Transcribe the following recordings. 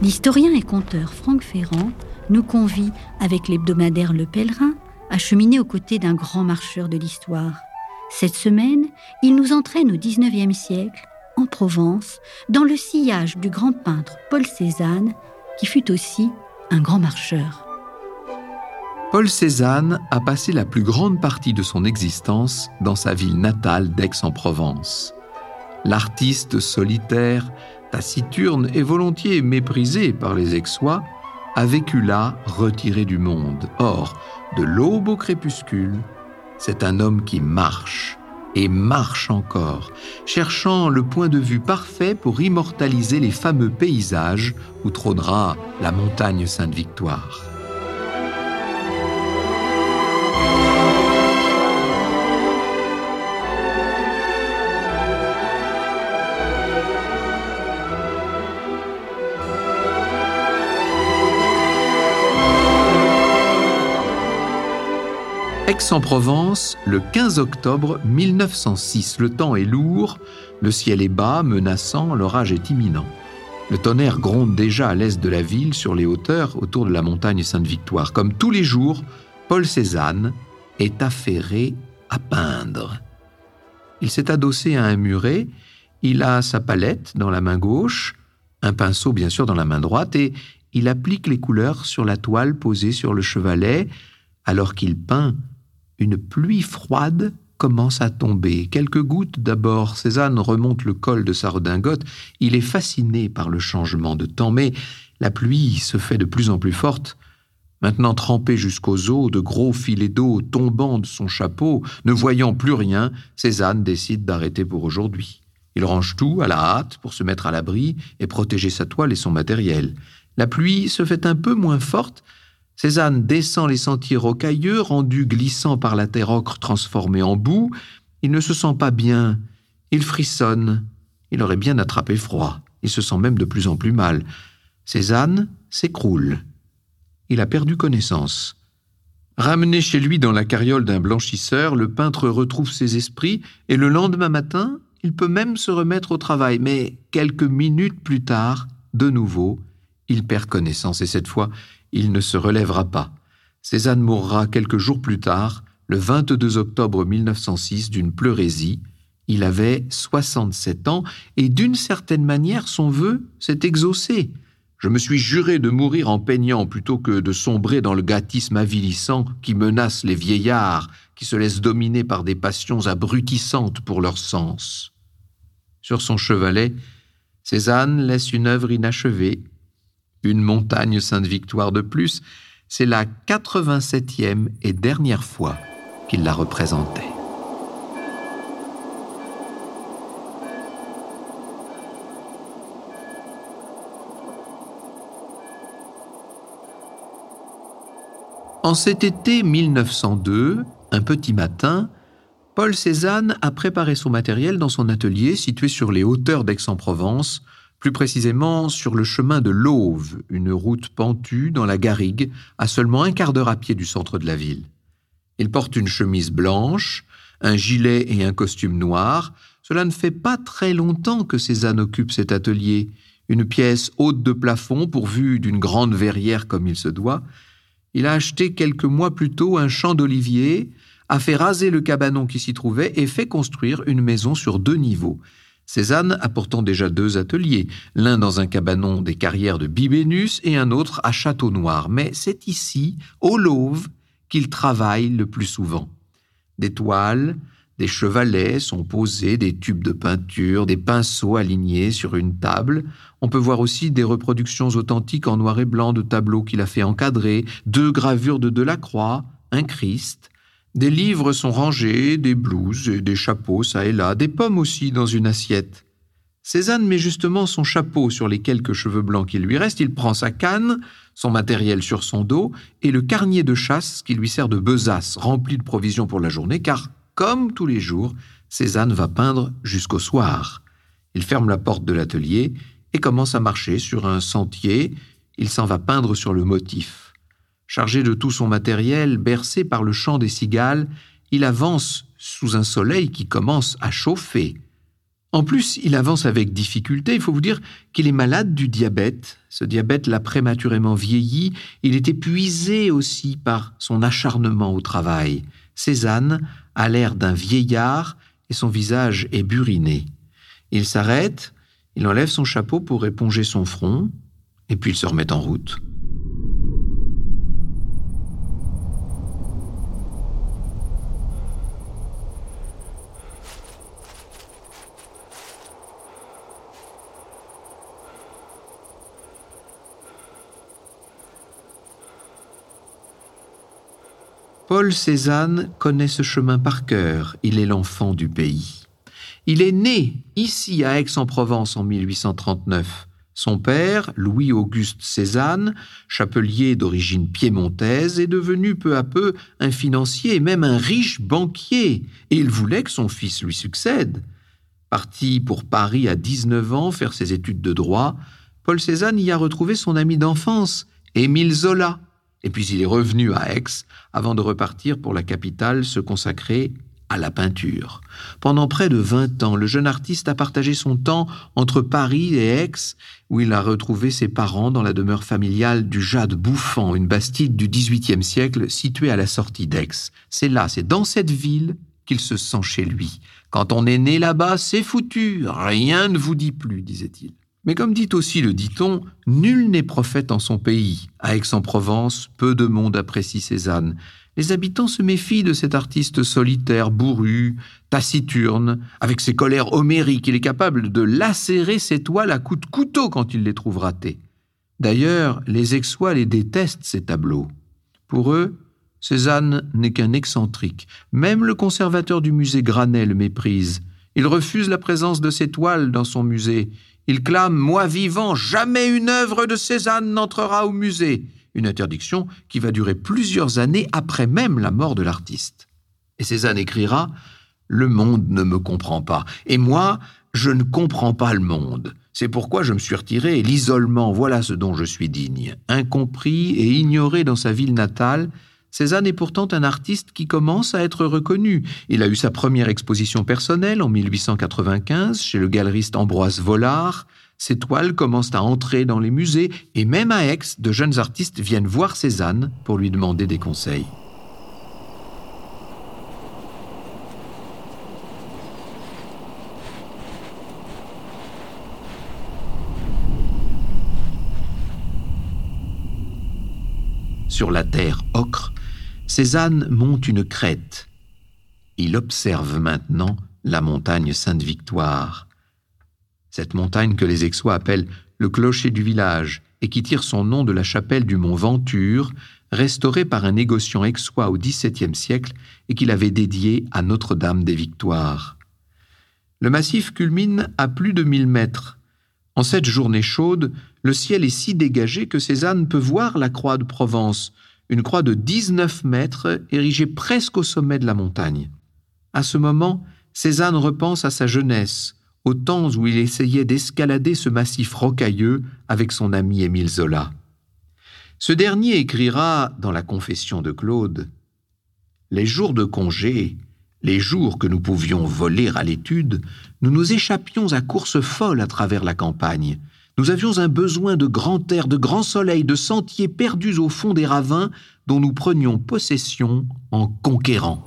L'historien et conteur Franck Ferrand nous convie, avec l'hebdomadaire Le Pèlerin, à cheminer aux côtés d'un grand marcheur de l'histoire. Cette semaine, il nous entraîne au XIXe siècle, en Provence, dans le sillage du grand peintre Paul Cézanne, qui fut aussi un grand marcheur. Paul Cézanne a passé la plus grande partie de son existence dans sa ville natale d'Aix-en-Provence. L'artiste solitaire, taciturne et volontiers méprisé par les Aixois, a vécu là, retiré du monde. Or, de l'aube au crépuscule, c'est un homme qui marche, et marche encore, cherchant le point de vue parfait pour immortaliser les fameux paysages où trônera la montagne Sainte-Victoire. Aix-en-Provence, le 15 octobre 1906. Le temps est lourd, le ciel est bas, menaçant, l'orage est imminent. Le tonnerre gronde déjà à l'est de la ville, sur les hauteurs, autour de la montagne Sainte-Victoire. Comme tous les jours, Paul Cézanne est affairé à peindre. Il s'est adossé à un muret, il a sa palette dans la main gauche, un pinceau bien sûr dans la main droite, et il applique les couleurs sur la toile posée sur le chevalet, alors qu'il peint une pluie froide commence à tomber. Quelques gouttes d'abord. Cézanne remonte le col de sa redingote. Il est fasciné par le changement de temps, mais la pluie se fait de plus en plus forte. Maintenant trempé jusqu'aux os, de gros filets d'eau tombant de son chapeau, ne voyant plus rien, Cézanne décide d'arrêter pour aujourd'hui. Il range tout à la hâte pour se mettre à l'abri et protéger sa toile et son matériel. La pluie se fait un peu moins forte, Cézanne descend les sentiers rocailleux, rendus glissants par la terre ocre transformée en boue. Il ne se sent pas bien. Il frissonne. Il aurait bien attrapé froid. Il se sent même de plus en plus mal. Cézanne s'écroule. Il a perdu connaissance. Ramené chez lui dans la carriole d'un blanchisseur, le peintre retrouve ses esprits et le lendemain matin, il peut même se remettre au travail. Mais quelques minutes plus tard, de nouveau, il perd connaissance et cette fois, il ne se relèvera pas. Cézanne mourra quelques jours plus tard, le 22 octobre 1906, d'une pleurésie. Il avait 67 ans et d'une certaine manière son vœu s'est exaucé. Je me suis juré de mourir en peignant plutôt que de sombrer dans le gâtisme avilissant qui menace les vieillards qui se laissent dominer par des passions abrutissantes pour leur sens. Sur son chevalet, Cézanne laisse une œuvre inachevée, une montagne Sainte-Victoire de plus, c'est la 87e et dernière fois qu'il la représentait. En cet été 1902, un petit matin, Paul Cézanne a préparé son matériel dans son atelier situé sur les hauteurs d'Aix-en-Provence, plus précisément sur le chemin de l'Auve, une route pentue dans la Garrigue, à seulement un quart d'heure à pied du centre de la ville. Il porte une chemise blanche, un gilet et un costume noir. Cela ne fait pas très longtemps que Cézanne occupe cet atelier, une pièce haute de plafond pourvue d'une grande verrière comme il se doit. Il a acheté quelques mois plus tôt un champ d'olivier, a fait raser le cabanon qui s'y trouvait et fait construire une maison sur deux niveaux. Cézanne a pourtant déjà deux ateliers, l'un dans un cabanon des carrières de Bibénus et un autre à Château-Noir, mais c'est ici, au Lauve, qu'il travaille le plus souvent. Des toiles, des chevalets sont posés, des tubes de peinture, des pinceaux alignés sur une table. On peut voir aussi des reproductions authentiques en noir et blanc de tableaux qu'il a fait encadrer, deux gravures de Delacroix, un Christ, des livres sont rangés, des blouses et des chapeaux ça et là, des pommes aussi dans une assiette. Cézanne met justement son chapeau sur les quelques cheveux blancs qui lui restent, il prend sa canne, son matériel sur son dos et le carnier de chasse qui lui sert de besace rempli de provisions pour la journée, car, comme tous les jours, Cézanne va peindre jusqu'au soir. Il ferme la porte de l'atelier et commence à marcher sur un sentier, il s'en va peindre sur le motif. Chargé de tout son matériel, bercé par le chant des cigales, il avance sous un soleil qui commence à chauffer. En plus, il avance avec difficulté. Il faut vous dire qu'il est malade du diabète. Ce diabète l'a prématurément vieilli. Il est épuisé aussi par son acharnement au travail. Cézanne a l'air d'un vieillard et son visage est buriné. Il s'arrête, il enlève son chapeau pour éponger son front, et puis il se remet en route. Paul Cézanne connaît ce chemin par cœur, il est l'enfant du pays. Il est né ici à Aix-en-Provence en 1839. Son père, Louis-Auguste Cézanne, chapelier d'origine piémontaise, est devenu peu à peu un financier et même un riche banquier, et il voulait que son fils lui succède. Parti pour Paris à 19 ans faire ses études de droit, Paul Cézanne y a retrouvé son ami d'enfance, Émile Zola, et puis il est revenu à Aix avant de repartir pour la capitale se consacrer à la peinture. Pendant près de 20 ans, le jeune artiste a partagé son temps entre Paris et Aix, où il a retrouvé ses parents dans la demeure familiale du Jade Bouffant, une bastide du XVIIIe siècle située à la sortie d'Aix. C'est là, c'est dans cette ville qu'il se sent chez lui. Quand on est né là-bas, c'est foutu, rien ne vous dit plus, disait-il. Mais comme dit aussi le dit-on, nul n'est prophète en son pays. À Aix-en-Provence, peu de monde apprécie Cézanne. Les habitants se méfient de cet artiste solitaire, bourru, taciturne, avec ses colères homériques. Il est capable de lacérer ses toiles à coups de couteau quand il les trouve ratés. D'ailleurs, les Aixois les détestent, ces tableaux. Pour eux, Cézanne n'est qu'un excentrique. Même le conservateur du musée Granet le méprise. Il refuse la présence de ses toiles dans son musée. Il clame Moi vivant, jamais une œuvre de Cézanne n'entrera au musée. Une interdiction qui va durer plusieurs années après même la mort de l'artiste. Et Cézanne écrira Le monde ne me comprend pas. Et moi, je ne comprends pas le monde. C'est pourquoi je me suis retiré, et l'isolement, voilà ce dont je suis digne. Incompris et ignoré dans sa ville natale, Cézanne est pourtant un artiste qui commence à être reconnu. Il a eu sa première exposition personnelle en 1895 chez le galeriste Ambroise Vollard. Ses toiles commencent à entrer dans les musées et même à Aix, de jeunes artistes viennent voir Cézanne pour lui demander des conseils. Sur la terre ocre, Cézanne monte une crête. Il observe maintenant la montagne Sainte-Victoire. Cette montagne que les Aixois appellent le clocher du village et qui tire son nom de la chapelle du mont Venture, restaurée par un négociant aixois au XVIIe siècle et qu'il avait dédié à Notre-Dame des Victoires. Le massif culmine à plus de mille mètres. En cette journée chaude, le ciel est si dégagé que Cézanne peut voir la croix de Provence, une croix de 19 mètres érigée presque au sommet de la montagne. À ce moment, Cézanne repense à sa jeunesse, au temps où il essayait d'escalader ce massif rocailleux avec son ami Émile Zola. Ce dernier écrira dans la Confession de Claude Les jours de congé, les jours que nous pouvions voler à l'étude, nous nous échappions à course folle à travers la campagne, nous avions un besoin de grand air, de grand soleil, de sentiers perdus au fond des ravins dont nous prenions possession en conquérant.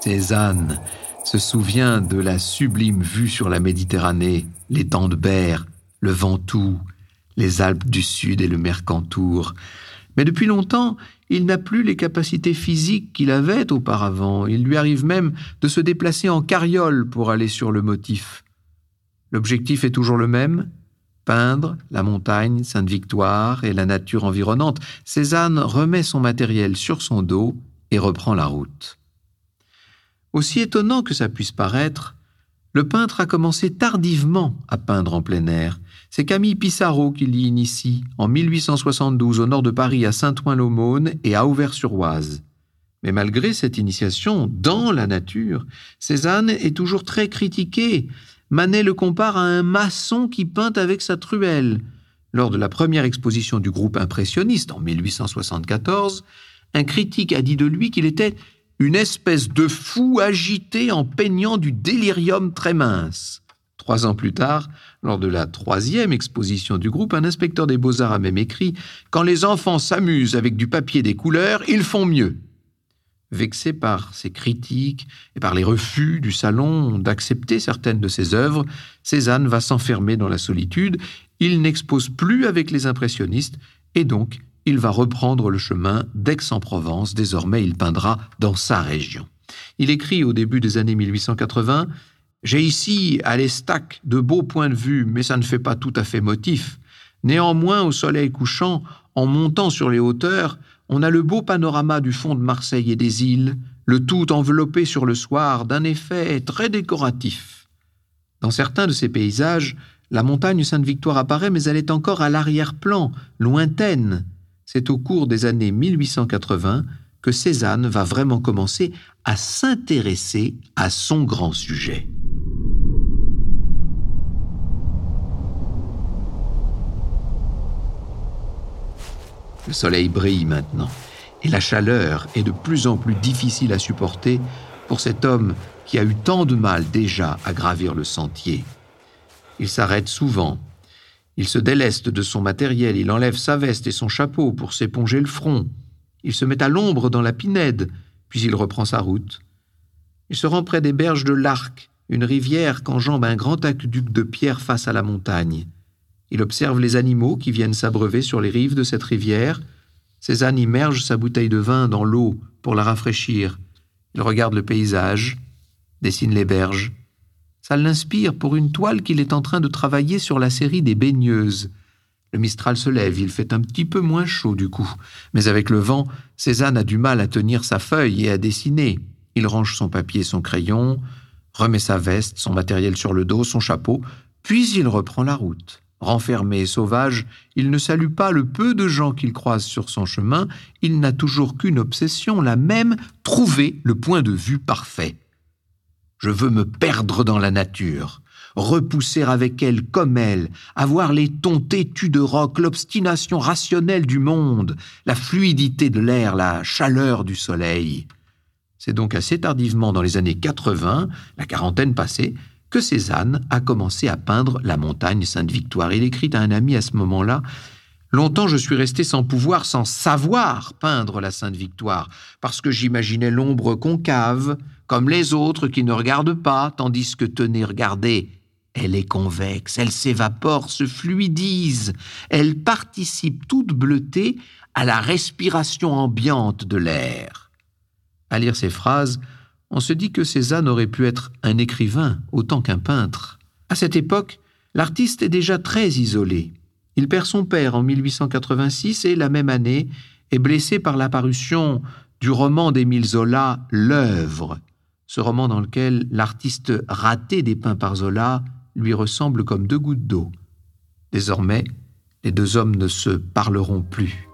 Cézanne se souvient de la sublime vue sur la Méditerranée, l'étang de Berre, le Ventoux, les Alpes du Sud et le Mercantour. Mais depuis longtemps, il n'a plus les capacités physiques qu'il avait auparavant. Il lui arrive même de se déplacer en carriole pour aller sur le motif. L'objectif est toujours le même peindre la montagne Sainte-Victoire et la nature environnante. Cézanne remet son matériel sur son dos et reprend la route. Aussi étonnant que ça puisse paraître, le peintre a commencé tardivement à peindre en plein air. C'est Camille Pissarro qui l'y initie en 1872 au nord de Paris à Saint-Ouen-l'Aumône et à Auvers-sur-Oise. Mais malgré cette initiation dans la nature, Cézanne est toujours très critiqué. Manet le compare à un maçon qui peint avec sa truelle. Lors de la première exposition du groupe impressionniste en 1874, un critique a dit de lui qu'il était une espèce de fou agité en peignant du délirium très mince. Trois ans plus tard, lors de la troisième exposition du groupe, un inspecteur des beaux-arts a même écrit Quand les enfants s'amusent avec du papier des couleurs, ils font mieux. Vexé par ces critiques et par les refus du salon d'accepter certaines de ses œuvres, Cézanne va s'enfermer dans la solitude, il n'expose plus avec les impressionnistes et donc il va reprendre le chemin d'Aix-en-Provence, désormais il peindra dans sa région. Il écrit au début des années 1880 J'ai ici à l'Estac de beaux points de vue, mais ça ne fait pas tout à fait motif. Néanmoins, au soleil couchant, en montant sur les hauteurs, on a le beau panorama du fond de Marseille et des îles, le tout enveloppé sur le soir d'un effet très décoratif. Dans certains de ces paysages, la montagne Sainte-Victoire apparaît, mais elle est encore à l'arrière-plan, lointaine. C'est au cours des années 1880 que Cézanne va vraiment commencer à s'intéresser à son grand sujet. Le soleil brille maintenant, et la chaleur est de plus en plus difficile à supporter pour cet homme qui a eu tant de mal déjà à gravir le sentier. Il s'arrête souvent. Il se déleste de son matériel, il enlève sa veste et son chapeau pour s'éponger le front. Il se met à l'ombre dans la pinède, puis il reprend sa route. Il se rend près des berges de l'Arc, une rivière qu'enjambe un grand aqueduc de pierre face à la montagne. Il observe les animaux qui viennent s'abreuver sur les rives de cette rivière. Cézanne immerge sa bouteille de vin dans l'eau pour la rafraîchir. Il regarde le paysage, dessine les berges. Ça l'inspire pour une toile qu'il est en train de travailler sur la série des baigneuses. Le Mistral se lève, il fait un petit peu moins chaud du coup, mais avec le vent, Cézanne a du mal à tenir sa feuille et à dessiner. Il range son papier son crayon, remet sa veste, son matériel sur le dos, son chapeau, puis il reprend la route. Renfermé et sauvage, il ne salue pas le peu de gens qu'il croise sur son chemin, il n'a toujours qu'une obsession, la même, trouver le point de vue parfait. Je veux me perdre dans la nature, repousser avec elle comme elle, avoir les tons têtus de roc, l'obstination rationnelle du monde, la fluidité de l'air, la chaleur du soleil. C'est donc assez tardivement dans les années 80, la quarantaine passée, que Cézanne a commencé à peindre la montagne Sainte-Victoire. Il écrit à un ami à ce moment-là Longtemps je suis resté sans pouvoir, sans savoir peindre la Sainte-Victoire, parce que j'imaginais l'ombre concave, comme les autres qui ne regardent pas, tandis que tenez, regardez, elle est convexe, elle s'évapore, se fluidise, elle participe toute bleutée à la respiration ambiante de l'air. À lire ces phrases, on se dit que Cézanne aurait pu être un écrivain autant qu'un peintre. À cette époque, l'artiste est déjà très isolé. Il perd son père en 1886 et, la même année, est blessé par l'apparition du roman d'Émile Zola, L'œuvre, ce roman dans lequel l'artiste raté dépeint par Zola lui ressemble comme deux gouttes d'eau. Désormais, les deux hommes ne se parleront plus.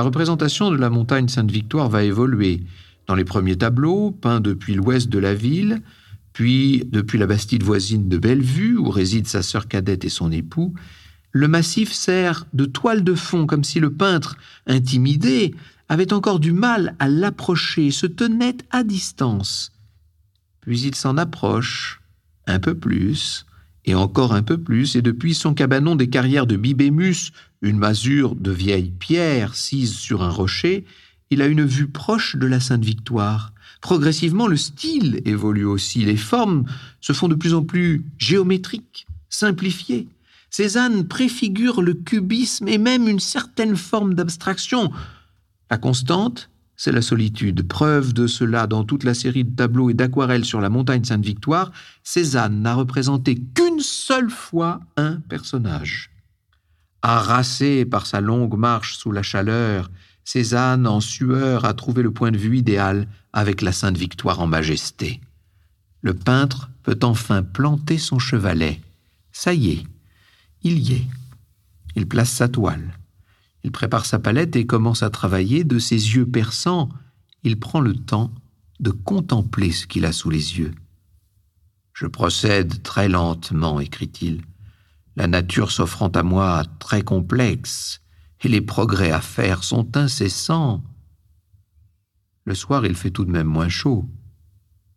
La représentation de la montagne Sainte-Victoire va évoluer. Dans les premiers tableaux, peints depuis l'ouest de la ville, puis depuis la bastide voisine de Bellevue, où réside sa sœur cadette et son époux, le massif sert de toile de fond, comme si le peintre, intimidé, avait encore du mal à l'approcher, se tenait à distance. Puis il s'en approche, un peu plus, et encore un peu plus, et depuis son cabanon des carrières de Bibémus, une masure de vieille pierre sise sur un rocher, il a une vue proche de la Sainte Victoire. Progressivement, le style évolue aussi, les formes se font de plus en plus géométriques, simplifiées. Cézanne préfigure le cubisme et même une certaine forme d'abstraction. La constante, c'est la solitude. Preuve de cela dans toute la série de tableaux et d'aquarelles sur la montagne Sainte-Victoire, Cézanne n'a représenté qu'une seule fois un personnage. Harassé par sa longue marche sous la chaleur, Cézanne, en sueur, a trouvé le point de vue idéal avec la Sainte Victoire en majesté. Le peintre peut enfin planter son chevalet. Ça y est, il y est. Il place sa toile. Il prépare sa palette et commence à travailler. De ses yeux perçants, il prend le temps de contempler ce qu'il a sous les yeux. Je procède très lentement, écrit-il, la nature s'offrant à moi très complexe, et les progrès à faire sont incessants. Le soir, il fait tout de même moins chaud.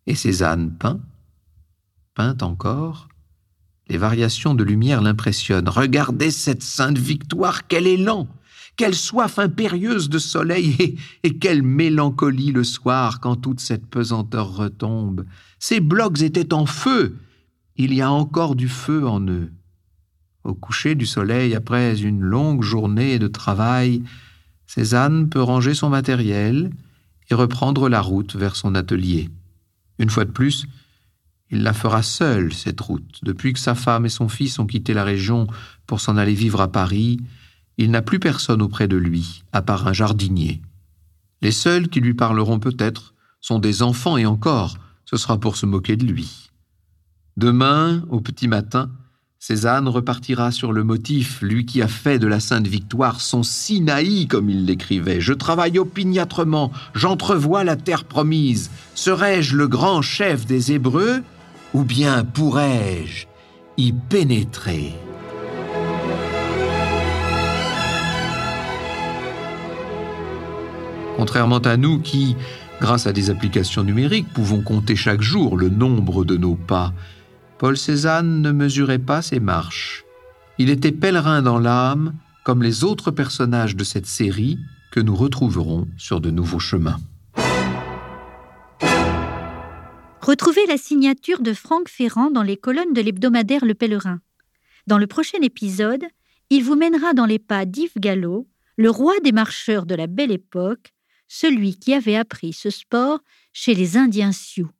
Et Cézanne peint, peint encore. Les variations de lumière l'impressionnent. Regardez cette sainte victoire, quel élan quelle soif impérieuse de soleil et, quelle mélancolie le soir quand toute cette pesanteur retombe. Ces blocs étaient en feu. Il y a encore du feu en eux. Au coucher du soleil, après une longue journée de travail, Cézanne peut ranger son matériel et reprendre la route vers son atelier. Une fois de plus, il la fera seul, cette route. Depuis que sa femme et son fils ont quitté la région pour s'en aller vivre à Paris, il n'a plus personne auprès de lui, à part un jardinier. Les seuls qui lui parleront peut-être sont des enfants et encore, ce sera pour se moquer de lui. Demain, au petit matin, Cézanne repartira sur le motif, lui qui a fait de la Sainte Victoire son Sinaï, comme il l'écrivait. Je travaille opiniâtrement, j'entrevois la terre promise. Serai-je le grand chef des Hébreux, ou bien pourrais-je y pénétrer? Contrairement à nous qui, grâce à des applications numériques, pouvons compter chaque jour le nombre de nos pas, Paul Cézanne ne mesurait pas ses marches. Il était pèlerin dans l'âme, comme les autres personnages de cette série que nous retrouverons sur de nouveaux chemins. Retrouvez la signature de Franck Ferrand dans les colonnes de l'hebdomadaire Le Pèlerin. Dans le prochain épisode, il vous mènera dans les pas d'Yves Gallo, le roi des marcheurs de la belle époque, celui qui avait appris ce sport chez les Indiens Sioux.